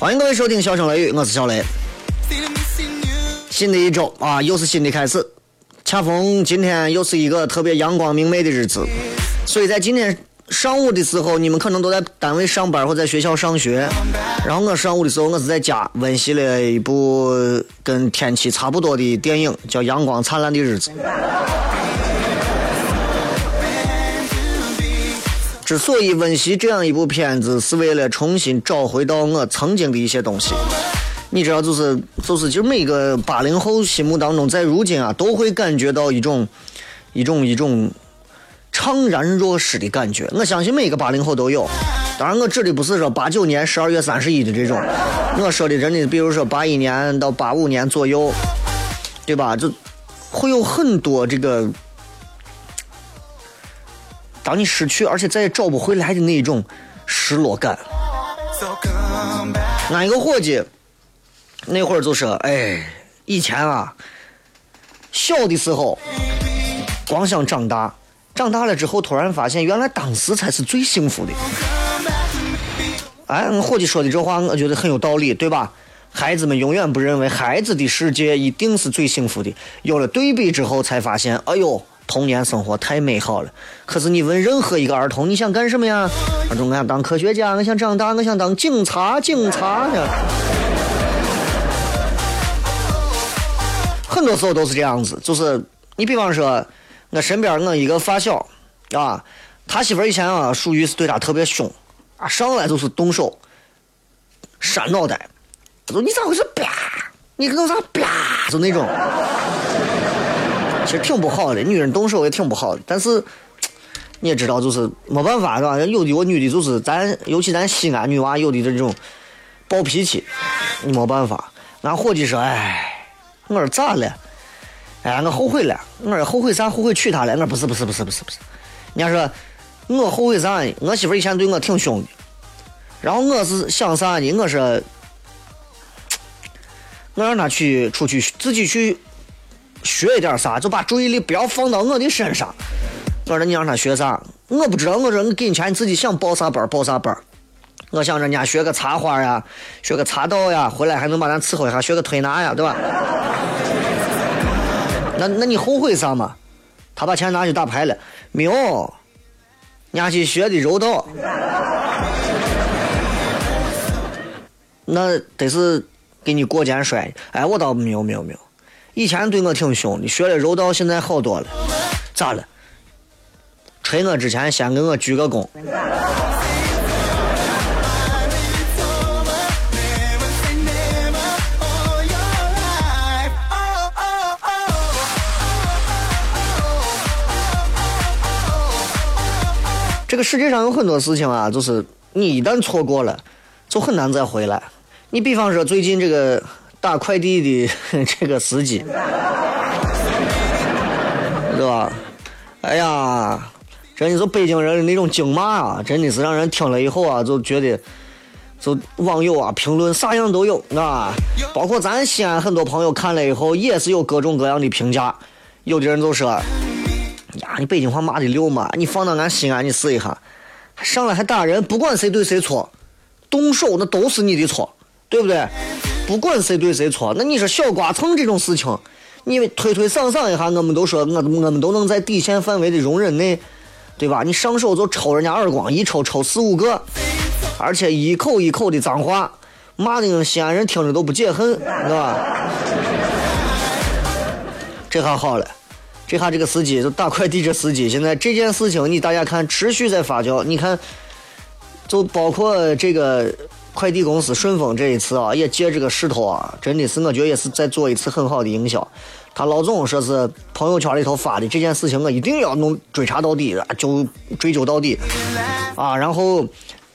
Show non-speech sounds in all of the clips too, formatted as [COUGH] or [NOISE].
欢迎各位收听《笑声雷雨》，我是小雷。新的一周啊，又是新的开始。恰逢今天又是一个特别阳光明媚的日子，所以在今天上午的时候，你们可能都在单位上班或在学校上学。然后我上午的时候，我是在家温习了一部跟天气差不多的电影，叫《阳光灿烂的日子》。之所以温习这样一部片子，是为了重新找回到我曾经的一些东西。你知道，就是就是，就每个八零后心目当中，在如今啊，都会感觉到一种一种一种怅然若失的感觉。我相信每个八零后都有。当然，我指的不是说八九年十二月三十一的这种，我说的真的，比如说八一年到八五年左右，对吧？就会有很多这个。当你失去，而且再也找不回来的那一种失落感。俺一个伙计，那会儿就说：“哎，以前啊，小的时候光想长大，长大了之后突然发现，原来当时才是最幸福的。”哎，俺伙计说的这话，我觉得很有道理，对吧？孩子们永远不认为孩子的世界一定是最幸福的，有了对比之后，才发现，哎呦。童年生活太美好了，可是你问任何一个儿童，你想干什么呀？儿童，我想当科学家，我想长大，我想当警察，警察呢？很多时候都是这样子，就是你比方说，我身边我一个发小，啊，他媳妇以前啊，属于是对他特别凶，啊，上来就是动手，扇脑袋，他说你咋回事？啪，你弄啥？啪，就那种。其实挺不好的，女人动手也挺不好的。但是你也知道，就是没办法，是吧？有的我女的，就是咱，尤其咱西安女娃，有的这种暴脾气，你没办法。俺伙计说：“哎，我说咋了？哎，我后悔了。我说后悔啥？后悔娶她了？我不是，不是，不是，不是，不是。人家说我后悔啥？我媳妇以前对我挺凶的。然后我是想啥呢？我说我让她去出去自己去。”学一点啥，就把注意力不要放到我的身上。我说你让他学啥？我不知道。我说你给你钱，你自己想报啥班报啥班。我想着人家学个插花呀，学个茶道呀，回来还能把咱伺候一下，学个推拿呀，对吧？那那你后悔啥嘛？他把钱拿去打牌了，没有？人家去学的柔道，那得是给你过肩摔。哎，我倒没有，没有，没有。以前对我挺凶的，学了柔道，现在好多了。咋了？锤我之前先给我鞠个躬。这个世界上有很多事情啊，就是你一旦错过了，就很难再回来。你比方说最近这个。打快递的 [LAUGHS] 这个司机，对吧？哎呀，真的是北京人的那种京骂啊，真的是让人听了以后啊，就觉得就网友啊评论啥样都有啊，包括咱西安很多朋友看了以后也是有各种各样的评价，有的人就说，呀你北京话骂的溜嘛，你放到俺西安你试一下，上来还打人，不管谁对谁错，动手那都是你的错，对不对？不管谁对谁错，那你说小刮蹭这种事情，你推推搡搡一下，我们都说我我们都能在底线范围的容忍内，对吧？你上手就抽人家耳光，一抽抽四五个，而且一口一口的脏话，骂的西安人听着都不解恨，对吧？[LAUGHS] 这下好了，这下这个司机就打快递这司机，现在这件事情你大家看持续在发酵，你看，就包括这个快递公司顺丰这一次啊，也借这个势头啊，真的是我觉得也是在做一次很好的营销。他老总说是朋友圈里头发的这件事情，我一定要弄追查到底，就追究到底啊。然后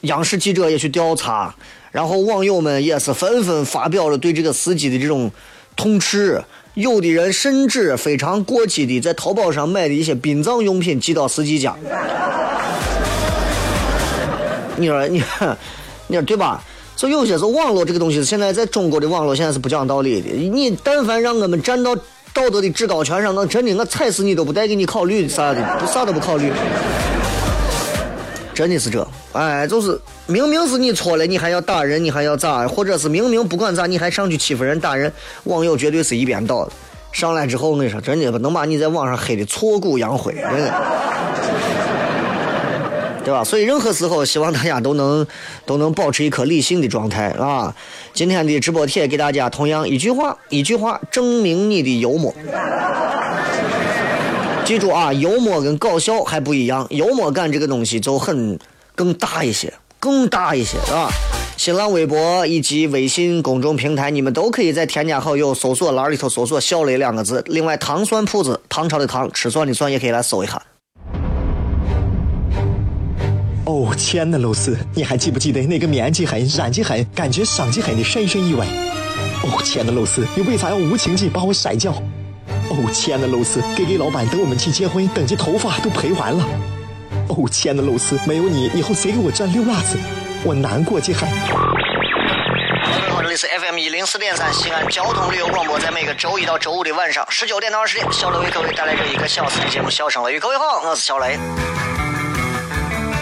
央视记者也去调查，然后网友们也是纷纷发表了对这个司机的这种痛斥。有的人甚至非常过激的在淘宝上买的一些殡葬用品寄到司机家。你说你，你说对吧？所以有些时候网络这个东西，现在在中国的网络现在是不讲道理的。你但凡让我们站到道德的制高权上，那真的我踩死你都不带给你考虑啥的，不啥都不考虑。真的是这，哎，就是明明是你错了，你还要打人，你还要咋？或者是明明不管咋，你还上去欺负人、打人，网友绝对是一边倒的。上来之后，我跟你说，真的能把你在网上黑的挫骨扬灰，真的，对吧？所以任何时候，希望大家都能 [LAUGHS] 都能保持一颗理性的状态啊！今天的直播帖给大家同样一句话，一句话证明你的幽默。[LAUGHS] 记住啊，幽默跟搞笑还不一样，幽默感这个东西就很更大一些，更大一些啊！新浪微博以及微信公众平台，你们都可以在添加好友搜索栏里头搜索“小雷”两个字。另外，糖蒜铺子，唐朝的唐，吃蒜的蒜，也可以来搜一下。哦，亲爱的露丝，你还记不记得那个棉积狠、染技狠、感觉伤及狠的深深意外？哦，亲爱的露丝，你为啥要无情地把我甩掉？哦，亲爱的露丝，K K 老板等我们去结婚，等级头发都赔完了。哦，亲爱的露丝，没有你，以后谁给我赚溜辣子？我难过极了。各位好，这里是 FM 一零四点三西安交通旅游广播，在每个周一到周五的晚上十九点到二十点，小雷为各位带来这一个小时的节目《笑声雷雨》。各位好，我是小雷。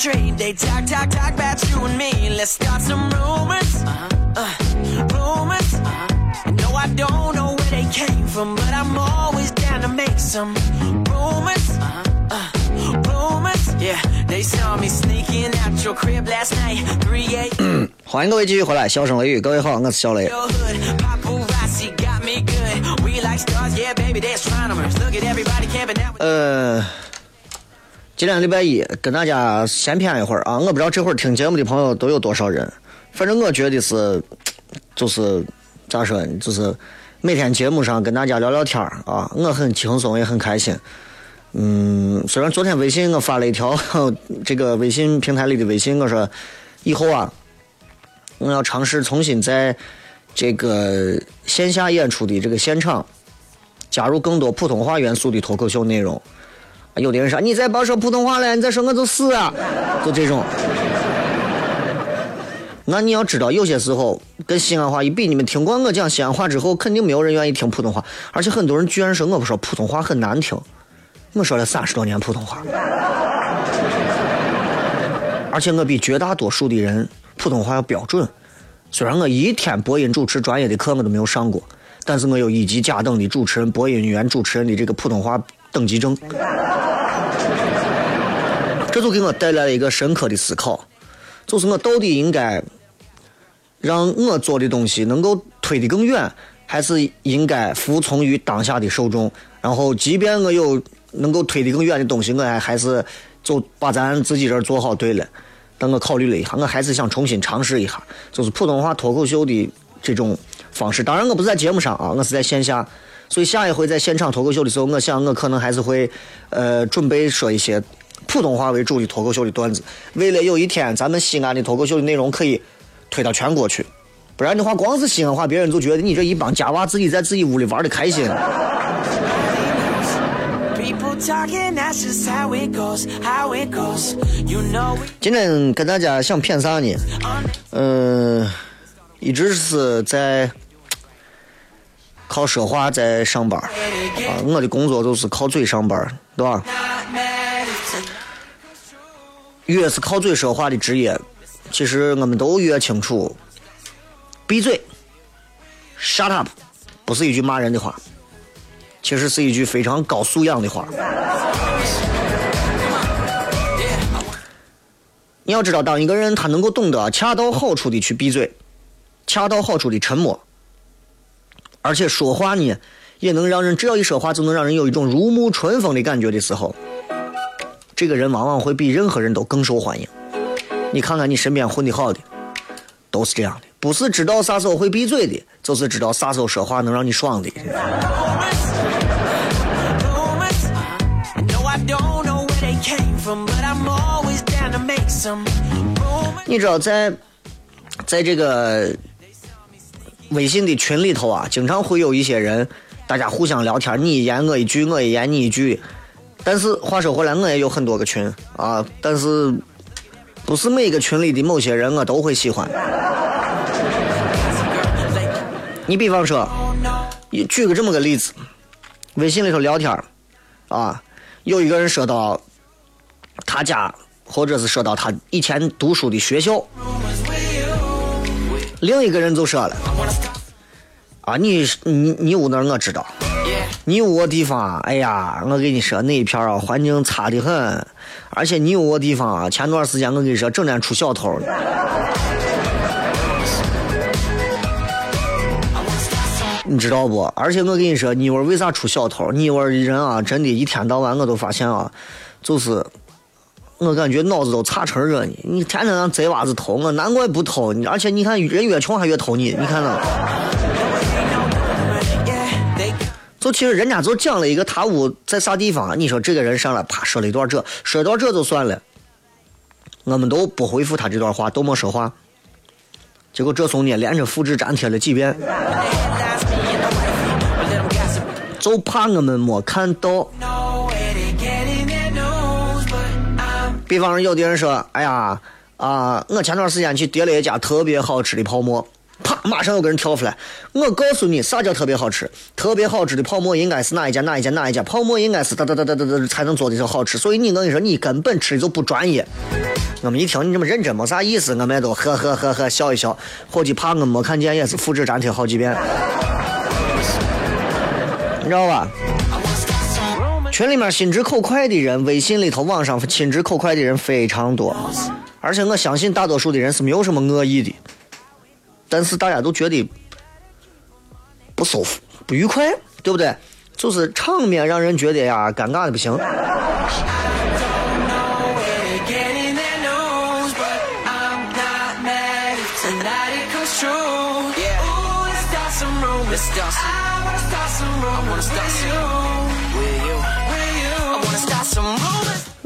street. They talk, talk, talk about you and me. Let's start some rumors. Uh-huh. Uh, rumors. Uh-huh. No, I don't know where they came from, but I'm always down to make some rumors. Uh-huh. Uh, rumors. Yeah, they saw me sneaking out your crib last night. 3 a.m. [CLEARS THROAT] 欢迎各位继续回来，笑声雷雨。各位好，我是小雷。 your hood. Paparazzi got me good. We like stars, yeah, baby, they're astronomers. Look at everybody camping out. with- 呃， 今天礼拜一，跟大家闲谝一会儿啊。我不知道这会儿听节目的朋友都有多少人，反正我觉得是，[TSK] 就是咋说呢，就是每天节目上跟大家聊聊天儿啊，我很轻松也很开心。嗯，虽然昨天微信我发了一条 [LAUGHS] 这个微信平台里的微信，我说以后啊，我要尝试重新在这个线下演出的这个现场。加入更多普通话元素的脱口秀内容。有的人说你再别说普通话了，你再说我就死啊，就这种。那你要知道，有些时候跟西安话一比，你们听过我讲西安话之后，肯定没有人愿意听普通话，而且很多人居然说我不说普通话很难听。我说了三十多年普通话，而且我比绝大多数的人普通话要标准。虽然我一天播音主持专业的课我都没有上过，但是我有一级甲等的主持人、播音员主持人的这个普通话等级证，这就给我带来了一个深刻的思考，就是我到底应该让我做的东西能够推得更远，还是应该服从于当下的受众？然后，即便我有能够推得更远的东西，我还还是就把咱自己这儿做好对了。但我考虑了一下，我还是想重新尝试一下，就是普通话脱口秀的这种方式。当然，我不是在节目上啊，我是在线下。所以下一回在现场脱口秀的时候，我想我可能还是会，呃，准备说一些普通话为主的脱口秀的段子。为了有一天咱们西安的脱口秀的内容可以推到全国去，不然的话，光是西安话，别人就觉得你这一帮家娃自己在自己屋里玩的开心。今天跟大家想骗啥呢？嗯、一直是在靠说话在上班啊，我的工作就是靠嘴上班，对吧？越是靠嘴说话的职业，其实我们都越清楚，闭嘴，shut up，不是一句骂人的话，其实是一句非常高素养的话。你要知道，当一个人他能够懂得恰到好处的去闭嘴，恰到好处的沉默，而且说话呢，也能让人只要一说话就能让人有一种如沐春风的感觉的时候，这个人往往会比任何人都更受欢迎。你看看你身边混的好的，都是这样的，不是知道啥时候会闭嘴的，就是知道啥时候说话能让你爽的。你知道在在这个微信的群里头啊，经常会有一些人，大家互相聊天，你一言我一句，我一言你一句。但是话说回来，我也有很多个群啊，但是不是每个群里的某些人我都会喜欢。你比方说，举个这么个例子，微信里头聊天啊，有一个人说到他家，或者是说到他以前读书的学校，另一个人就说了，啊，你你你屋那我知道，你屋个地方，哎呀，我跟你说那一片啊，环境差得很，而且你屋个地方啊，前段时间我跟你说，整天出小偷了。你知道不？而且我跟你说，你窝为啥出小偷？你窝的人啊，真的，一天到晚我都发现啊，就是我感觉脑子都差成热呢。你天天让贼娃子偷我，难怪不偷你。而且你看，人越穷还越偷你，你看到？就其实人家就讲了一个他屋在啥地方，你说这个人上来啪说了一段这，说一段这就算了，我们都不回复他这段话，都没说话。结果这怂呢，连着复制粘贴了几遍.就怕我们没看到。比方说，有的人说：“哎呀，啊，我前段时间去点了一家特别好吃的泡馍。”啪，马上有个人跳出来。我告诉你，啥叫特别好吃？特别好吃的泡馍应该是哪一家哪一家哪一家泡馍应该是哒哒哒哒哒哒才能做的就好吃。所以你我跟你说，你根本吃的就不专业。我们一听你这么认真，没啥意思，我们都呵呵呵呵笑一笑。伙计，怕我没看见，也是复制粘贴好几遍，你知道吧？群里面心直口快的人，微信里头、网上心直口快的人非常多，而且我相信大多数的人是没有什么恶意的，但是大家都觉得不舒服、不愉快，对不对？就是场面让人觉得呀，尴尬的不行。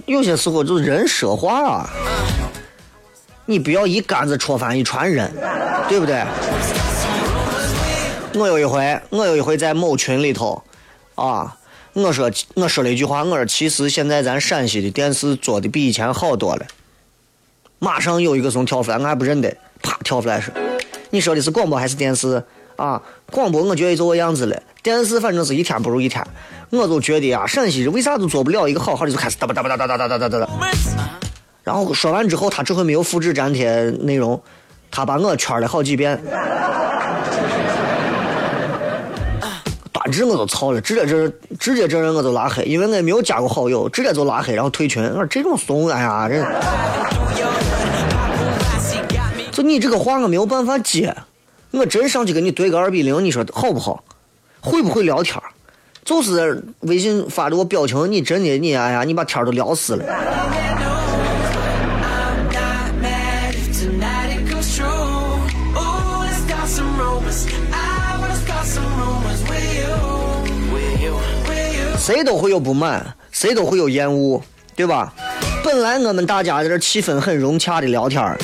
有些时候就是人说话啊，你不要一竿子戳翻一船人，对不对？我有一回，我有一回在某群里头，啊，我说我说了一句话，我说其实现在咱陕西的电视做的比以前好多了。马上有一个从跳出来，我还不认得，啪跳出来说：“你说的是广播还是电视啊，广播我觉得就这样子了，电视反正是一天不如一天。我就觉得啊，陕西人为啥都做不了一个好好的，就开始哒吧哒吧哒哒哒哒哒哒哒。然后说完之后，他这回没有复制粘贴内容，他把我圈了好几遍。端直我都操了，直接这直接这人我都拉黑，因为我没有加过好友，直接就拉黑，然后退群。我说这种怂，哎呀，这，[LAUGHS] 就你这个话我没有办法接。我真上去跟你对个二比零，你说好不好？会不会聊天？就是微信发的我表情，你真的你哎呀，你把天都聊死了。谁都会有不满，谁都会有厌恶，对吧？本来我们大家在这气氛很融洽的聊天儿。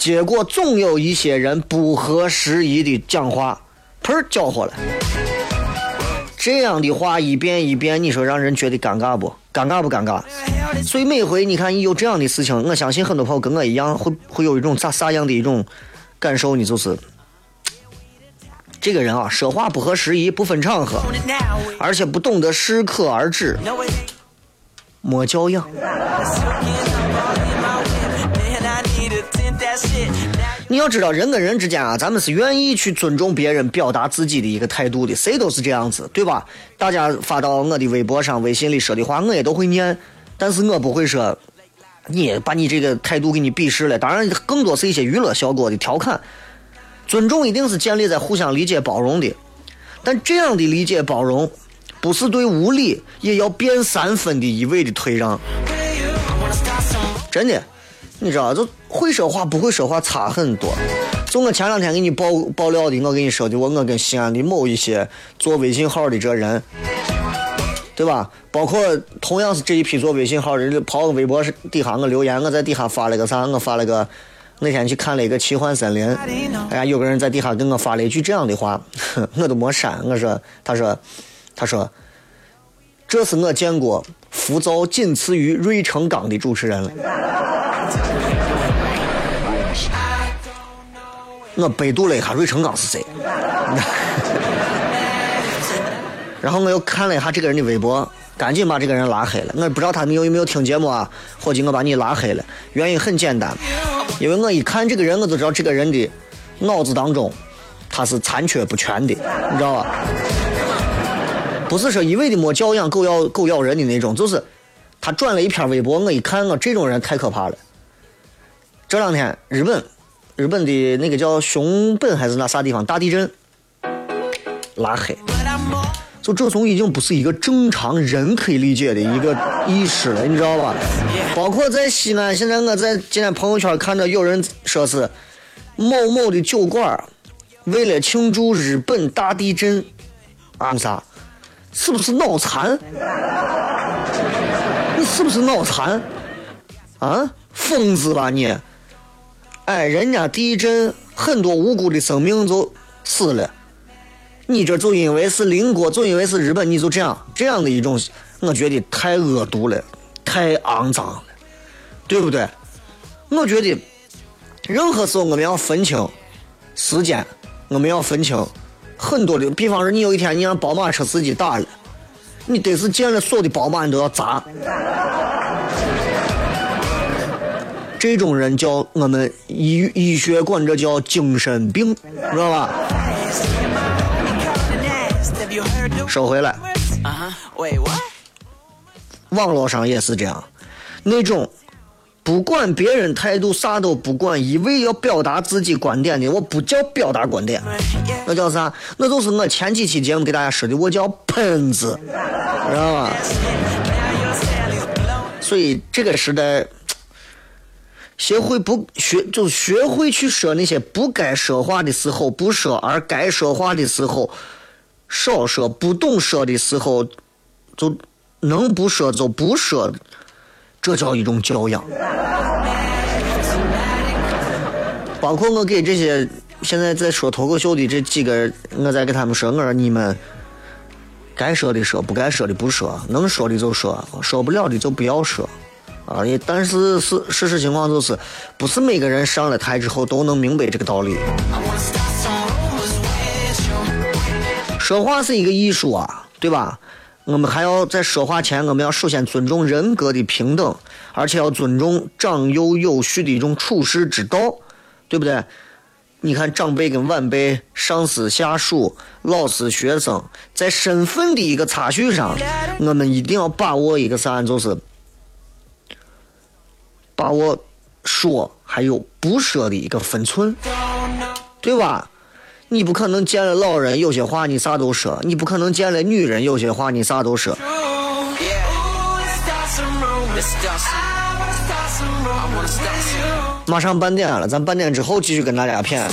结果总有一些人不合时宜的讲话，喷儿搅和了。这样的话一遍一遍，你说让人觉得尴尬不？尴尬不尴尬？所以每回你看一有这样的事情，我相信很多朋友跟我一样，会会有一种咋啥样的一种感受呢？就是这个人啊，说话不合时宜，不分场合，而且不懂得适可而止，没教养。你要知道，人跟人之间啊，咱们是愿意去尊重别人表达自己的一个态度的，谁都是这样子，对吧？大家发到我的微博上、微信里说的话，我也都会念，但是我不会说，你把你这个态度给你鄙视了。当然，更多是一些娱乐效果的调侃。尊重一定是建立在互相理解包容的，但这样的理解包容，不是对无理也要变三分的一味的退让。真的，你知道，就会说话不会说话差很多。就我前两天给你爆爆料的，我跟你说的，我我跟西安的某一些做微信号的这人，对吧？包括同样是这一批做微信号的人，跑我微博底下我留言，我在底下发了个啥？我发了个那天去看了一个奇幻森林，哎呀，有个人在底下跟我发了一句这样的话，[LAUGHS] 我都没删。我说，他说，他说，这是我见过浮躁仅次于芮成钢的主持人了。我百度了一下芮成钢是谁，[LAUGHS] 然后我又看了一下这个人的微博，赶紧把这个人拉黑了。我不知道他们有没有听节目啊，伙计，我把你拉黑了。原因很简单，因为我一看这个人，我就知道这个人的脑子当中他是残缺不全的，你知道吧？不是说一味的没教养、狗咬狗咬人的那种，就是他转了一篇微博，我一看，我这种人太可怕了。这两天日本，日本的那个叫熊本还是那啥地方大地震，拉黑，就这种已经不是一个正常人可以理解的一个意识了，你知道吧？包括在西安，现在我在今天朋友圈看到有人说是某某的酒馆为了庆祝日本大地震，啊啥？是不是脑残？你是不是脑残？啊，疯子吧你！哎，人家地震很多无辜的生命就死了，你这就因为是邻国，就因为是日本，你就这样这样的一种，我觉得太恶毒了，太肮脏了，对不对？我觉得任何时候我们要分清时间，我们要分清很多的，比方说你有一天你让宝马车司机打了，你得是见了所有的宝马你都要砸。这种人叫我们医医学管这叫精神病，知道吧收回来? Uh? 网络上也是这样，那种不管别人态度啥都不管，一味要表达自己观点的，我不叫表达观点.那叫啥？那就是我前几期节目给大家说的，我叫喷子，知道吧.所以这个时代，学会不学，就学会去说那些不该说话的时候不说，而该说话的时候少说，不懂说的时候就能不说就不说，这叫一种教养。包括我给这些现在在说脱口秀的这几个，我在给他们说，我说你们该说的说，不该说的不说，能说的就说，说不了的就不要说。啊，也但是事事实情况就是，不是每个人上了台之后都能明白这个道理。说话是一个艺术啊，对吧？我们还要在说话前，我们要首先尊重人格的平等，而且要尊重长幼有序的一种处世之道，对不对？你看长辈跟晚辈、上司下属、老师学生，在身份的一个差序上，我们一定要把握一个啥，就是把握说还有不说的一个分寸，对吧？你不可能见了老人有些话你啥都说，你不可能见了女人有些话你啥都说。马上半点了，咱半点之后继续跟大家谝啊。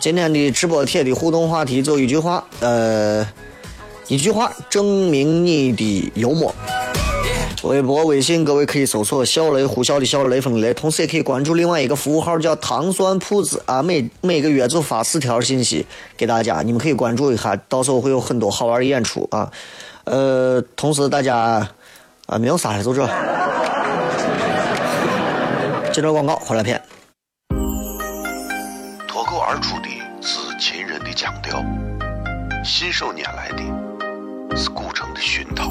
今天的直播贴的互动话题就一句话，呃，一句话证明你的幽默。微博、微信，各位可以搜索“小雷呼啸的小雷锋雷”，同时也可以关注另外一个服务号叫“糖酸铺子”啊，每每个月就发四条信息给大家，你们可以关注一下，到时候会有很多好玩的演出啊。呃，同时大家啊，没有啥了，就这。接着广告，回来片。脱口而出的是秦人的腔调，信手拈来的是古城的熏陶，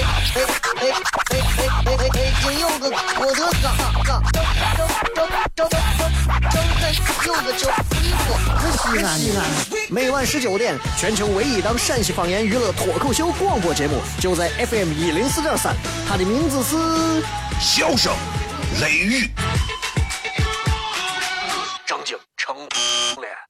哎哎哎哎哎哎！今有个我的嘎嘎，张张张张张张开有个叫衣服，西安西安，每晚十九点，全球唯一档陕西方言娱乐脱口秀广播节目，就在 FM 一零四点三，它的名字是笑声雷雨，张景成脸。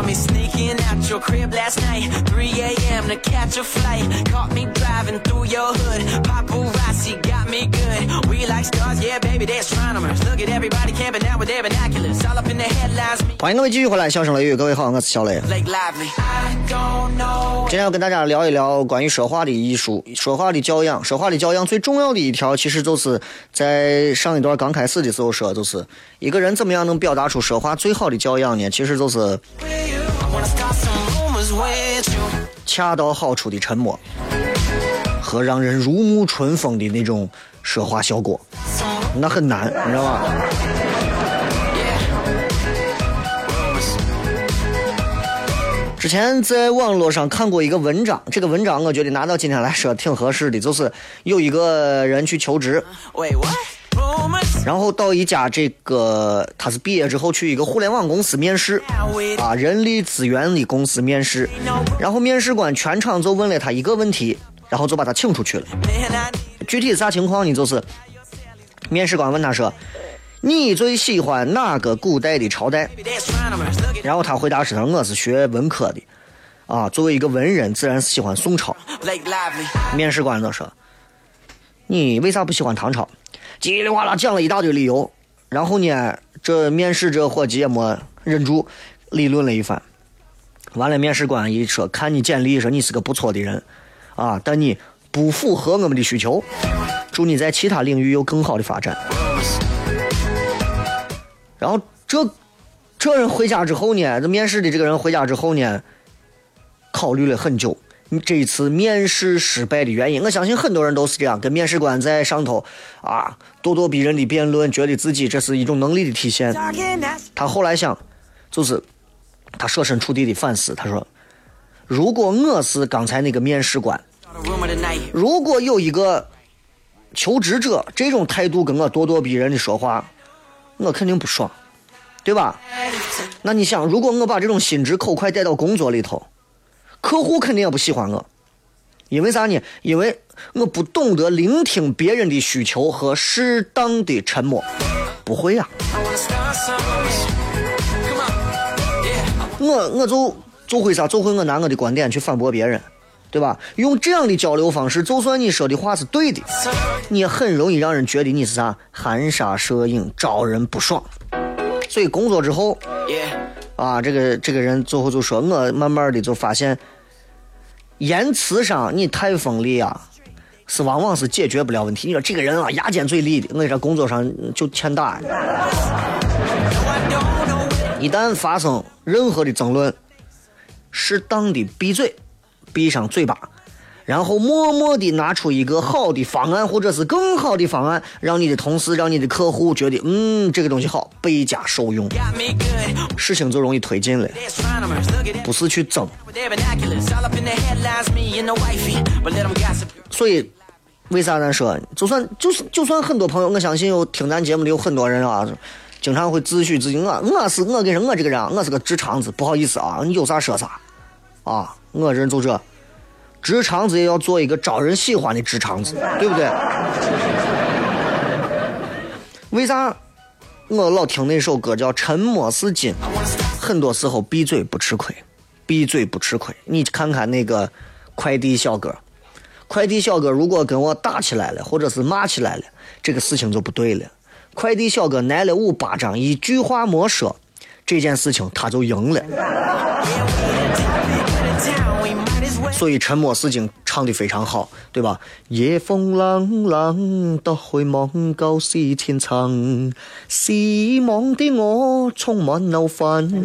saw me sneaking out your crib last night. 3 a.m. to catch a flight. Caught me driving through your hood. Paparazzi got me good. We like stars, yeah, baby, they're astronomers. Look at everybody camping out with their binoculars. All up in the headlines. 欢迎各位继续回来，笑声雷雨，各位好，我是小雷。今天要跟大家聊一聊关于说话的艺术、说话的教养。说话的教养最重要的一条，其实就是在上一段刚开始的时候说，就是一个人怎么样能表达出说话最好的教养呢？其实就是恰到好处的沉默和让人如沐春风的那种说话效果，那很难，你知道吧？之前在网络上看过一个文章，这个文章我觉得拿到今天来说挺合适的，就是有一个人去求职，Wait. 然后到一家这个他是毕业之后去一个互联网公司面试啊，人力资源的公司面试，然后面试官全场就问了他一个问题，然后就把他请出去了。具体啥情况呢？就是面试官问他说：“你最喜欢哪个古代的朝代然后他回答：“说我是学文科的，啊，作为一个文人，自然是喜欢宋朝。”面试官就说：“你为啥不喜欢唐朝？”叽里哗啦讲了一大堆理由，然后呢，这面试这伙计也没忍住，理论了一番。完了，面试官一说：“看你简历，说你是个不错的人，啊，但你不符合我们的需求，祝你在其他领域有更好的发展。”然后这这人回家之后呢，这面试的这个人回家之后呢，考虑了很久，这一次面试失败的原因，我相信很多人都是这样，跟面试官在上头啊咄咄逼人的辩论，觉得自己这是一种能力的体现。他后来想，就是他设身处地的反思，他说：“如果我是刚才那个面试官，如果有一个求职者这种态度跟我咄咄逼人的说话，我肯定不爽，对吧？那你想，如果我把这种心直口快带到工作里头，客户肯定也不喜欢我，因为啥呢？因为我不懂得聆听别人的需求和适当的沉默，不会呀、我我就就会啥，就会我拿我的观点去反驳别人，对吧？用这样的交流方式，就算你说的话是对的，你也很容易让人觉得你是啥含沙射影，招人不爽。所以工作之后啊，这个这个人最后就说，我慢慢的就发现，言辞上你太锋利啊，是往往是解决不了问题。你说这个人啊，牙尖嘴利的，我跟你说，工作上就欠打。一旦发生任何的争论，适当的闭嘴，闭上嘴巴，然后默默的拿出一个好的方案，或者是更好的方案，让你的同事、让你的客户觉得，嗯，这个东西好，倍加受用.事情就容易推进了不是去争。所以，为啥咱说，就算就是就算很多朋友，我相信有听咱节目的有很多人啊，经常会自诩自己我我是我跟你说我这个人啊，我是个直肠子，不好意思啊，你有啥说啥，啊，我这人就这，直肠子也要做一个招人喜欢的直肠子，对不对？为啥我老听那首歌叫《沉默是金》？很多时候闭嘴不吃亏，闭嘴不吃亏。你看看那个快递小哥，快递小哥如果跟我打起来了，或者是骂起来了，这个事情就不对了。快递小哥挨了五巴掌，一句话没说，这件事情他就赢了。所以《沉默是金》唱的非常好，对吧？夜风冷冷，都去望舊是天長，失望的我充满怒憤。Oh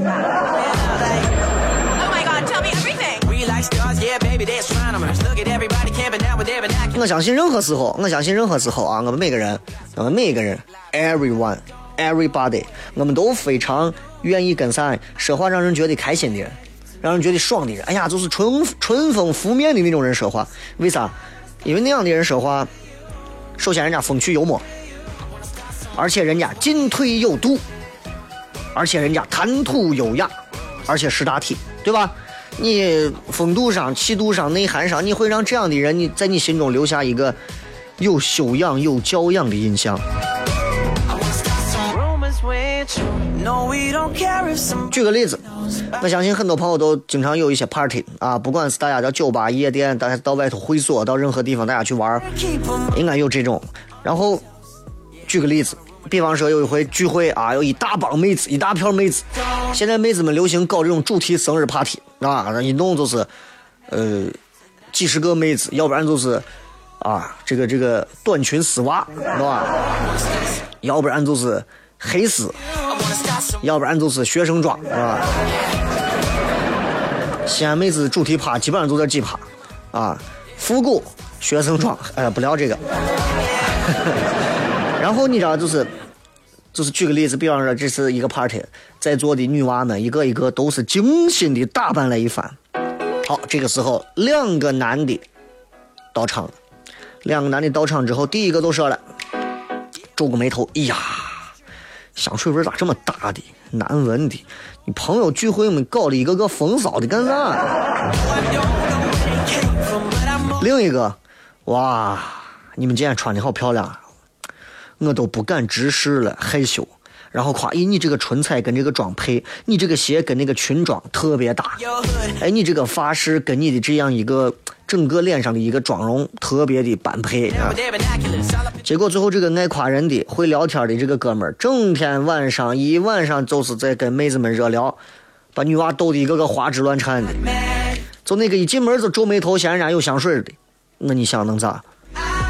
my god, tell me everything. We like stars, yeah, baby, they're astronomers. Look at everybody camping out with their binoculars. 我相信任何时候，我相信任何时候啊，我们每个人，我们每一个人，everyone。Everybody，我们都非常愿意跟啥说话让人觉得开心的人，让人觉得爽的人。哎呀，就是春春风拂面的那种人说话。为啥？因为那样的人说话，首先人家风趣幽默，而且人家进退有度，而且人家谈吐优雅，而且识大体，对吧？你风度上、气度上、内涵上，你会让这样的人你在你心中留下一个有修养、有教养的印象。举个例子，我相信很多朋友都经常有一些 party 啊，不管是大家到酒吧、夜店，大家到外头会所，到任何地方大家去玩儿，应该有这种。然后举个例子，比方说有一回聚会啊，有一大帮妹子，一大票妹子。现在妹子们流行搞这种主题生日 party 啊，那一弄就是呃几十个妹子，要不然就是啊这个这个短裙丝袜，是吧？要不然就是黑丝，要不然就是学生装，是吧？西安妹子主题趴基本上都在几趴，啊，复古学生装，哎，不聊这个。[LAUGHS] 然后你知道，就是就是举个例子，比方说这是一个 party，在座的女娃们一个一个都是精心的打扮了一番。好，这个时候两个男的到场了，两个男的到场之后，第一个就说了，皱个眉头，哎呀。香水味咋这么大的？难闻的！你朋友聚会我们搞了一个个风骚的干啥？另一个，哇，你们今天穿的好漂亮啊，我都不敢直视了，害羞。然后夸，咦，你这个唇彩跟这个妆配，你这个鞋跟那个裙装特别搭。哎，你这个发饰跟你的这样一个整个脸上的一个妆容特别的般配啊结果最后这个爱夸人的、会聊天的这个哥们儿，整天晚上一晚上就是在跟妹子们热聊，把女娃逗得一个个花枝乱颤的。就那个一进门就皱眉头，嫌人家有香水的，那你想能咋？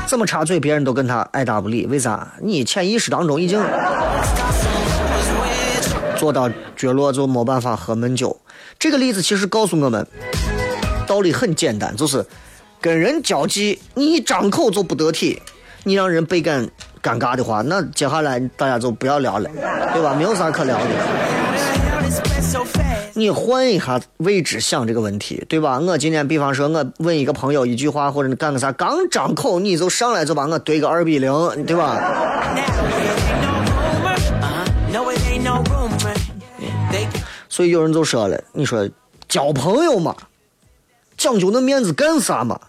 这么插嘴，别人都跟他爱答不理，为啥？你潜意识当中已经做到绝落，就没办法喝闷酒。这个例子其实告诉我们，道理很简单，就是跟人交际，你一张口就不得体，你让人倍感尴尬的话，那接下来大家就不要聊了，对吧？没有啥可聊的。你换一下位置想这个问题，对吧？我今天比方说，我问一个朋友一句话，或者你干个啥，刚张口你就上来就把我怼个二比零，对吧. Uh-huh. 所以有人就说了，你说交朋友嘛，讲究那面子干啥嘛？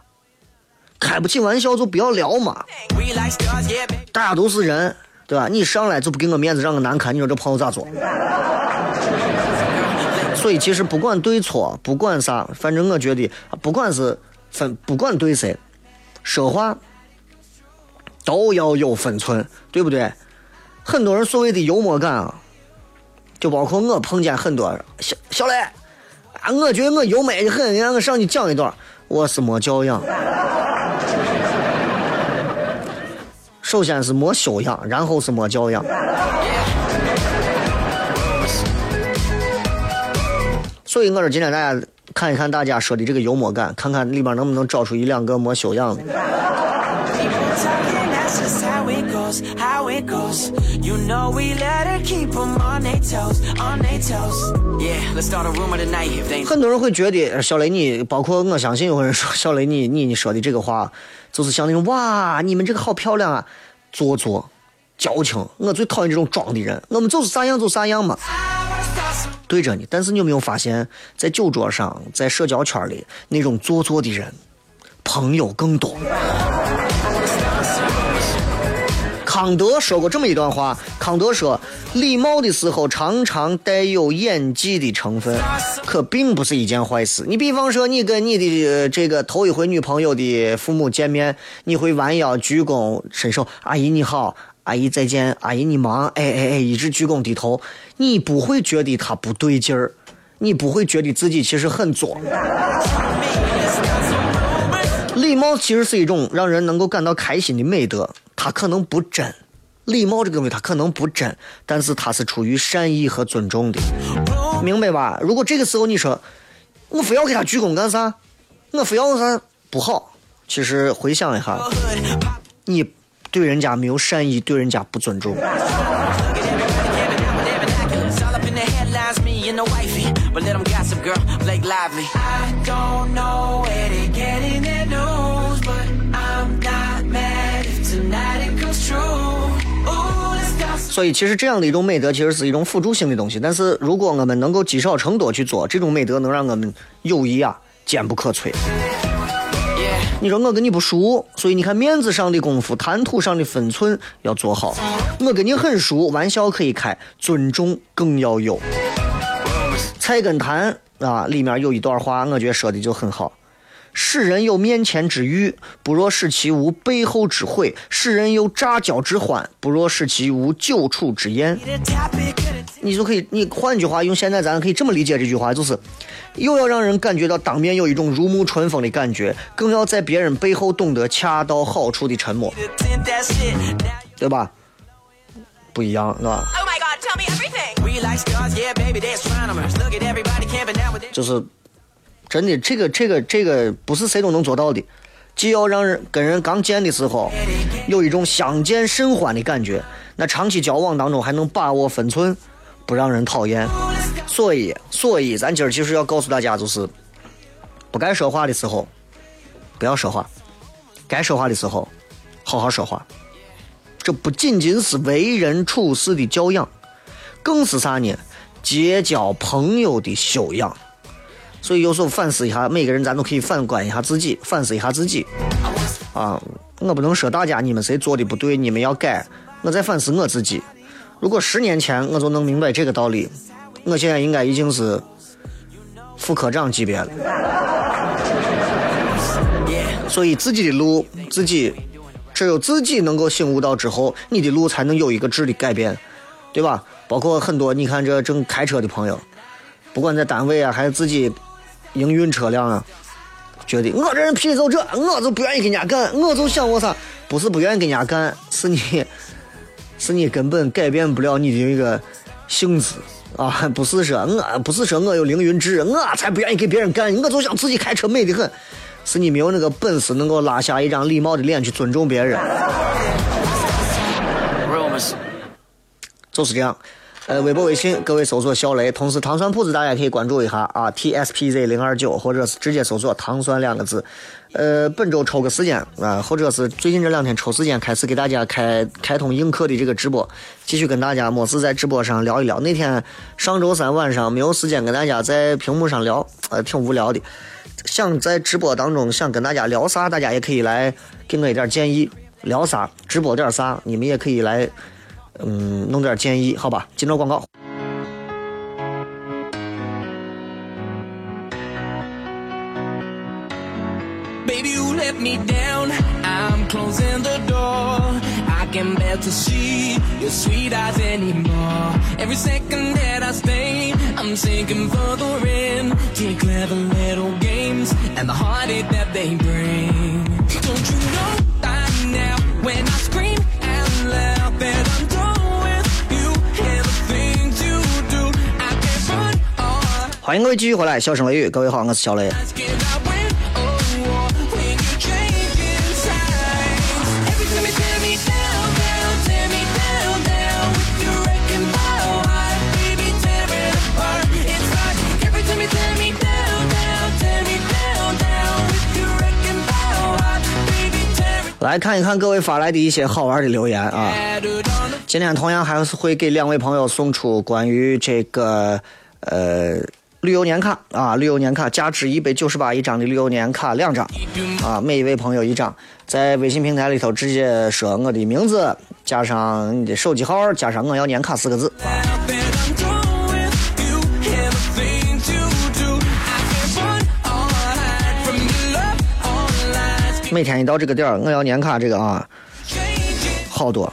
开不起玩笑就不要聊嘛.大家都是人，对吧？你上来就不给我面子，让我难堪，你说这朋友咋做？[LAUGHS] 所以其实不管对错，不管啥，反正我觉得，不管是分，不管对谁，说话都要有分寸，对不对？很多人所谓的幽默感啊，就包括我碰见很多小小磊，啊，我觉得我幽默的很，你让我上去讲一段，我是没教养。首先是没修养，然后是没教养。所以我说今天大家看一看大家说的这个幽默感，看看里边能不能找出一两个没修养的。How it goes, how it goes. You know we let her keep them on their toes, on their toes. Yeah, let's start a rumor tonight if they 很多人会觉得小雷你，包括我相信有人说小雷你你你说的这个话，就是像那种哇你们这个好漂亮啊，做作，矫情，我最讨厌这种装的人。我们就是啥样就啥样嘛，对着你。但是你有没有发现，在酒桌上，在社交圈里，那种做作的人，朋友更多。康德说过这么一段话，康德说，礼貌的时候常常带有演技的成分，可并不是一件坏事。你比方说，你跟你的这个头一回女朋友的父母见面，你会弯腰鞠躬伸手，阿姨你好，阿姨再见，阿姨你忙，哎哎哎，一直鞠躬低头，你不会觉得他不对劲儿，你不会觉得自己其实很作。礼貌其实是一种让人能够感到开心的美德，它可能不真。礼貌这个东西它可能不真，但是它是出于善意和尊重的，明白吧？如果这个时候你说我非要给他鞠躬干啥？我非要啥不好？其实回想一下，你对人家没有善意，对人家不尊重。所以，其实这样的一种美德，其实是一种辅助性的东西。但是，如果我们能够积少成多去做，这种美德能让我们友谊啊坚不可摧。你说我跟你不熟，所以你看面子上的功夫、谈吐上的分寸要做好。我跟你很熟，玩笑可以开，尊重更要有。菜根谭啊，里面有一段话，我觉得说的就很好。使人有面前之欲，不若使其无背后之悔，使人有乍交之欢，不若使其无久处之厌。你就可以，你换句话，用现在咱可以这么理解这句话，就是又要让人感觉到当面有一种如沐春风的感觉，更要在别人背后懂得恰到好处的沉默。对吧？不一样是吧？就是。真的，这个这个这个不是谁都能做到的，既要让人跟人刚见的时候有一种相见甚欢的感觉，那长期交往当中还能把握分寸，不让人讨厌。所以，所以咱今儿其实要告诉大家，就是不该说话的时候不要说话，该说话的时候好好说话。这不仅仅是为人处事的教养，更是啥呢？结交朋友的修养。所以有时候反思一下，每个人咱都可以反观一下自己，反思一下自己。啊，我不能说大家你们谁做的不对，你们要改。我在反思我自己。如果十年前我就能明白这个道理，我现在应该已经是副科长级别了。所以自己的路，自己只有自己能够醒悟到之后，你的路才能有一个质的改变，对吧？包括很多你看这正开车的朋友，不管在单位啊，还是自己营运车辆啊，觉得我这人脾气就这，我就不愿意跟人家干，我就想我啥，不是不愿意跟人家干，是你，[LAUGHS] 是你根本改变不了你的一个性子啊，不是说我不是说我有凌云志，我才不愿意给别人干，我就想自己开车美得很，是你没有那个本事能够拉下一张礼貌的脸去尊重别人.就是这样。呃，微博、微信，各位搜索小雷，同时糖蒜铺子大家可以关注一下啊，T S P Z 零二九，或者是直接搜索“糖蒜”两个字。呃，本周抽个时间啊，或者是最近这两天抽时间开始给大家开开通映客的这个直播，继续跟大家没事在直播上聊一聊。那天上周三晚上没有时间跟大家在屏幕上聊，呃，挺无聊的。想在直播当中想跟大家聊啥，大家也可以来给我一点建议，聊啥，直播点啥，你们也可以来。嗯，弄点建议，好吧？进段广告。 Baby, you let me down. I'm closing the door. I can bear to see your sweet eyes anymore. Every second that I stay, I'm sinking further in to your clever little games and the heartache that they bring. Don't you know by now when I scream out loud that I'm done 欢迎各位继续回来，笑声雷雨。各位好，我是小雷。来看一看各位发来的一些好玩的留言啊。今天同样还是会给两位朋友送出关于这个呃。旅游年卡啊，旅游年卡价值一百九十八一张的旅游年卡两张啊，每一位朋友一张，在微信平台里头直接说我的名字加上你的手机号加上我要年卡四个字。每天一到这个点儿，我要年卡这个啊，好多。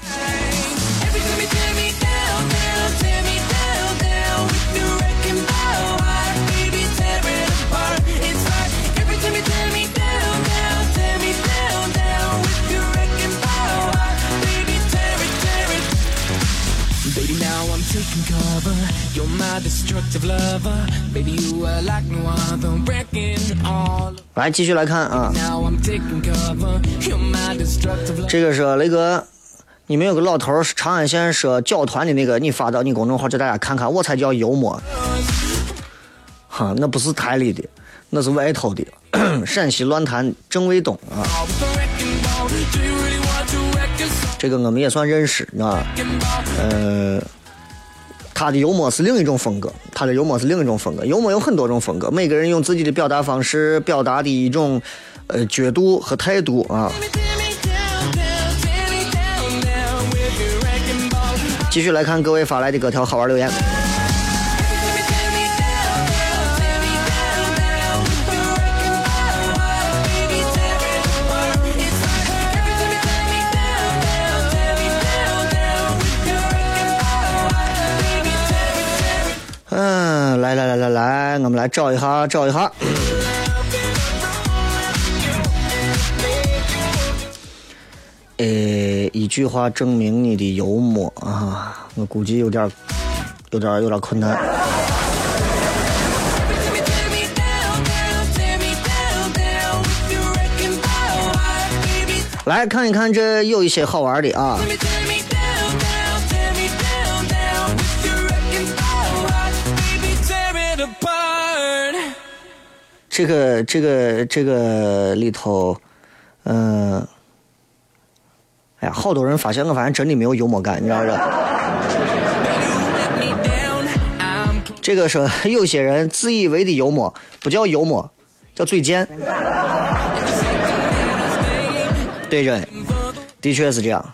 来继续来看啊。这个是那个你们有个老头是长安县说教团的那个你发到你公众号叫大家看看我才叫幽默。哈那不是台里的那是外头的。[COUGHS] 陕西乱弹郑卫东啊。这个我们也算认识啊呃他的幽默是另一种风格，他的幽默是另一种风格。幽默有很多种风格，每个人用自己的表达方式表达的一种呃角度和态度啊。继续来看各位发来的各条好玩留言。嗯来来来来来我们来找一下找一下呃一句话证明你的幽默啊我估计有点有点有点困难来看一看这有一些好玩的啊这个这个这个里头，嗯、哎呀，好多人发现我发现真的没有幽默感，你知道这？这个说有些人自以为的幽默不叫幽默，叫嘴贱。对着，的确是这样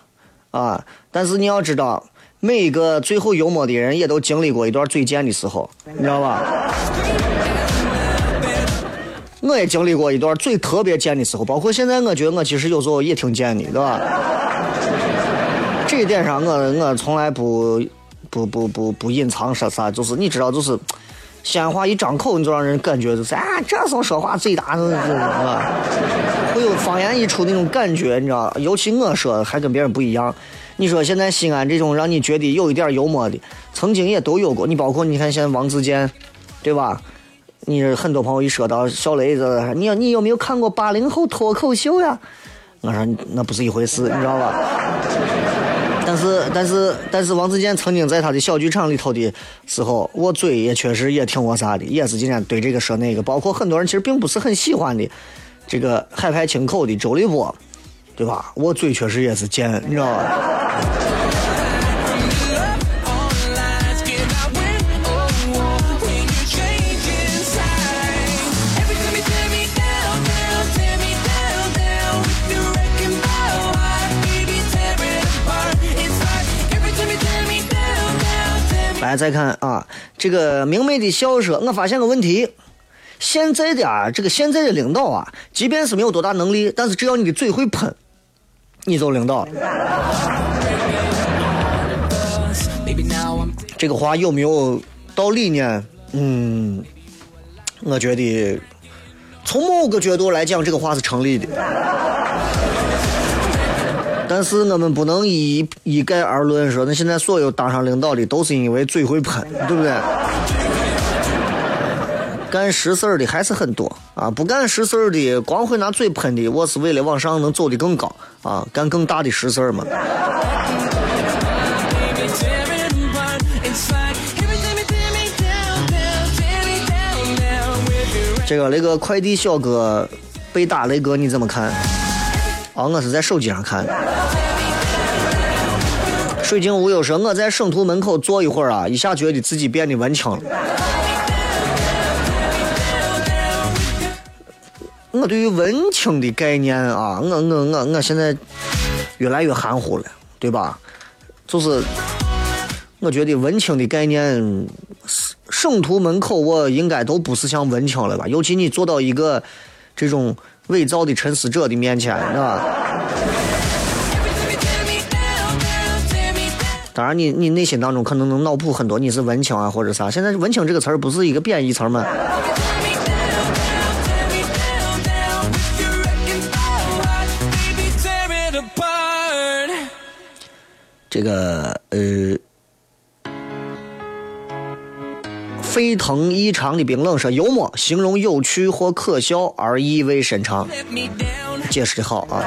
啊。但是你要知道，每一个最后幽默的人也都经历过一段嘴贱的时候，你知道吧？我也经历过一段最特别贱的时候，包括现在，我觉得我其实有时候也挺贱的，对吧？这一点上我，我从来不不不不不隐藏啥啥，就是你知道，就是西安话一张口，你就让人感觉就是啊，这时候说话最大，是吧？会有方言一出那种感觉，你知道？尤其我说还跟别人不一样。你说现在西安这种让你觉得有一点幽默的，曾经也都有过。你包括你看现在王自健，对吧？你很多朋友一说到小雷子，你你有没有看过八零后脱口秀呀？我说那不是一回事，你知道吧？但是但是但是王自健曾经在他的小剧场里头的时候，我嘴也确实也挺我啥的，也是今天对这个说那个，包括很多人其实并不是很喜欢的，这个海派清口的周立波，对吧？我嘴确实也是贱，你知道吧？来再看啊，这个明媚的笑说，我发现个问题。现在的啊，这个现在的领导啊，即便是没有多大能力，但是只要你的嘴会喷，你就领导了。这个话有没有道理呢？嗯，我觉得从某个角度来讲，这个话是成立的。但是我们不能一一概而论说，那现在所有当上领导的都是因为嘴会喷，对不对？干实事儿的还是很多啊，不干实事儿的，光会拿嘴喷的，我是为了往上能走得更高啊，干更大的实事儿嘛。这个那个快递小哥被打，雷哥你怎么看？啊，我是在手机上看的。水晶无忧说：“我在省图门口坐一会儿啊，一下觉得自己变得文青了。我对于文青的概念啊，我我我我现在越来越含糊了，对吧？就是我觉得文青的概念，省图门口我应该都不是像文青了吧？尤其你坐到一个这种伪造的陈思者的面前，是吧？当然你，你内心当中可能能脑补很多你是文青啊或者啥。现在“文青”这个词儿不是一个贬义词吗？这个呃，沸腾异常的冰冷说幽默，形容有趣或可笑而意味深长，解释的好啊。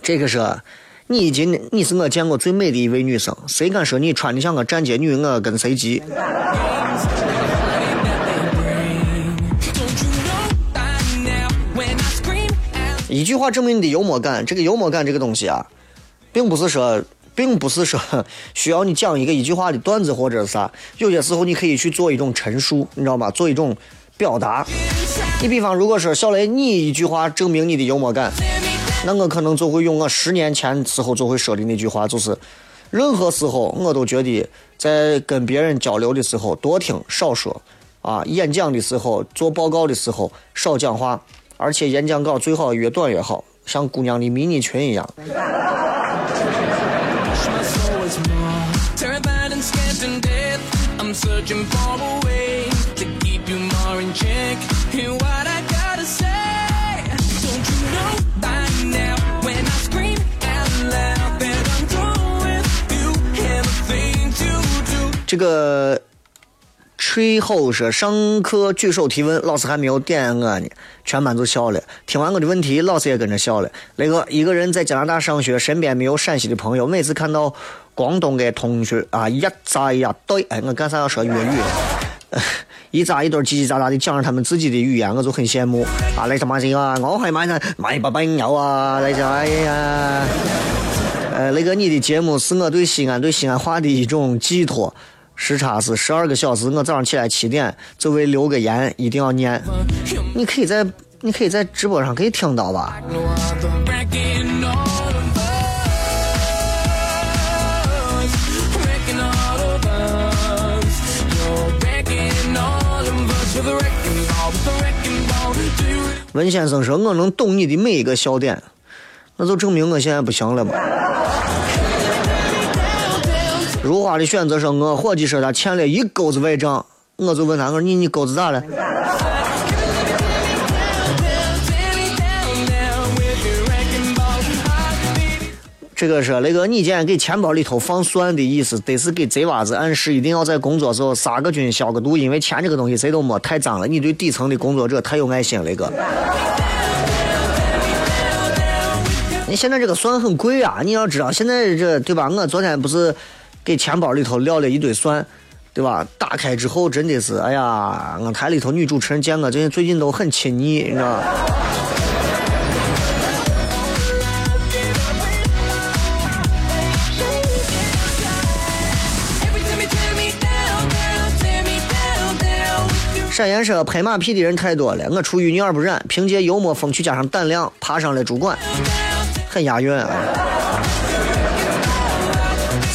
这个是，你今你是我见过最美的一位女生，谁敢说你穿的像个站街女，我跟谁急？一句话证明你的幽默感，这个幽默感这个东西啊，并不是说，并不是说 [LAUGHS] 需要你讲一个一句话的段子或者啥，有些时候你可以去做一种陈述，你知道吗？做一种表达。你比方，如果说小雷，你一句话证明你的幽默感，那我可能就会用我十年前时候就会说的那句话，就是任何时候我都觉得在跟别人交流的时候多听少说，啊，演讲的时候做报告的时候少讲话。而且演讲稿最好越短越好，像姑娘的迷你裙一样。I'm searching for a way to keep you more in check. Hear what I gotta say. Don't you know by now when I scream out loud that I'm through with you? Everything to do. 吹后说上课举手提问，老师还没有点我呢，全班就笑了。听完我的问题，老师也跟着笑了。那个一个人在加拿大上学，身边没有陕西的朋友，每次看到广东的同学啊，一扎一对，哎，我干啥要说粤语？[LAUGHS] 一扎一对叽叽喳喳的讲着他们自己的语言，我就很羡慕。啊，来什么事啊？我还买呢，买把朋友啊，来啥呀？呃，那个你的节目是我对西安对西安话的一种寄托。时差是十二个小时，我早上起来七点就为留个言，一定要念。你可以在你可以在直播上可以听到吧？文先生说：“我能懂你的每一个笑点，那就证明我现在不行了吧。”如花的选择说：“我伙计说他欠了一钩子外账，我就问他，我说你你钩子咋了？”这个是那个你今天给钱包里头放蒜的意思，得是给贼娃子暗示，一定要在工作时候杀个菌消个毒，因为钱这个东西谁都没太脏了。你对底层的工作者太有爱心了，哥。你现在这个蒜很贵啊，你要知道，现在这对吧？我昨天不是。给钱包里头撂了一堆蒜，对吧？打开之后真的是，哎呀，我台里头女主持人见我最近最近都很亲昵，你知道。沈岩说：“拍马屁的人太多了，我出淤泥而不染，凭借幽默风趣加上胆量，爬上了主管，很押韵啊。”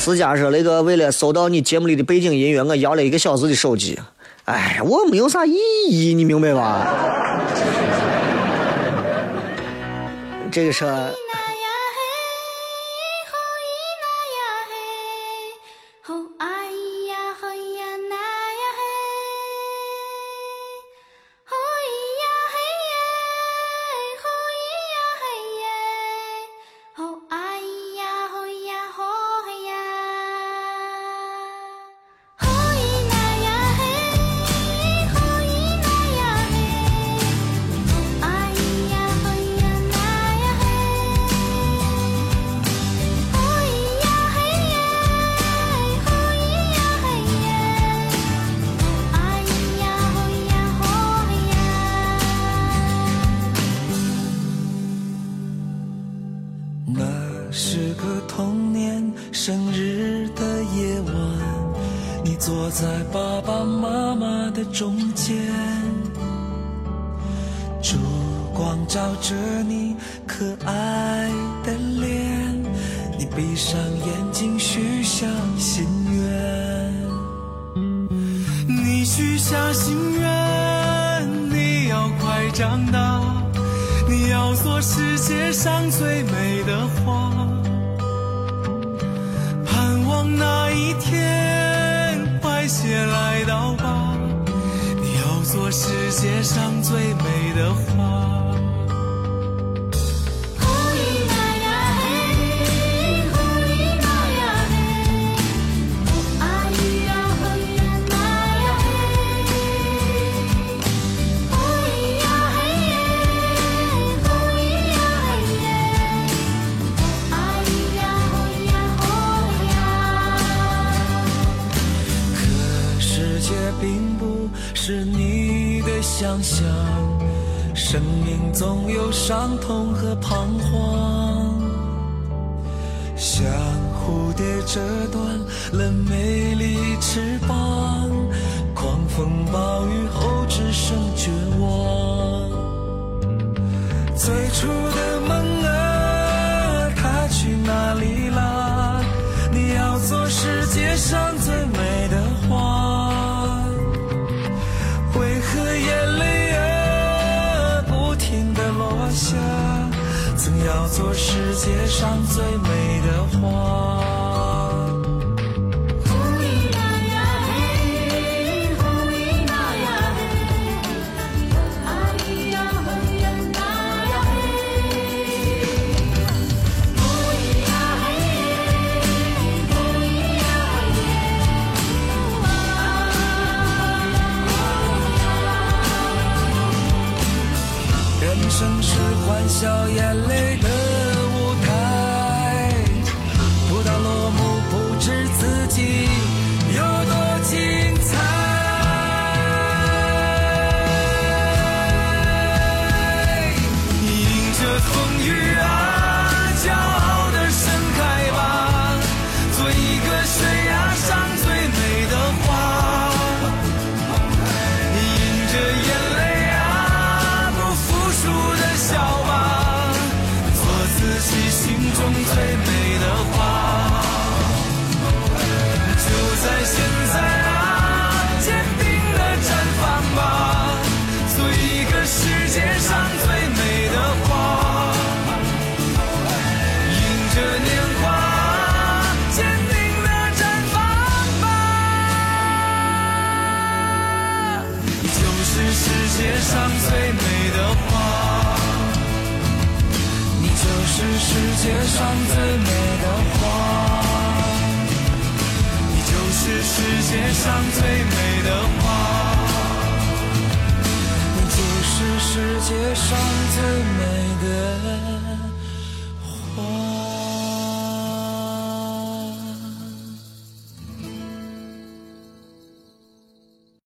私家说那个为了搜到你节目里的背景音乐，我摇了一个小时的手机。哎，我没有啥意义，你明白吧？这个车。世界上最美的花。生是欢笑眼泪的。界上最美的花你就是世界上最美的花你就是世界上最美的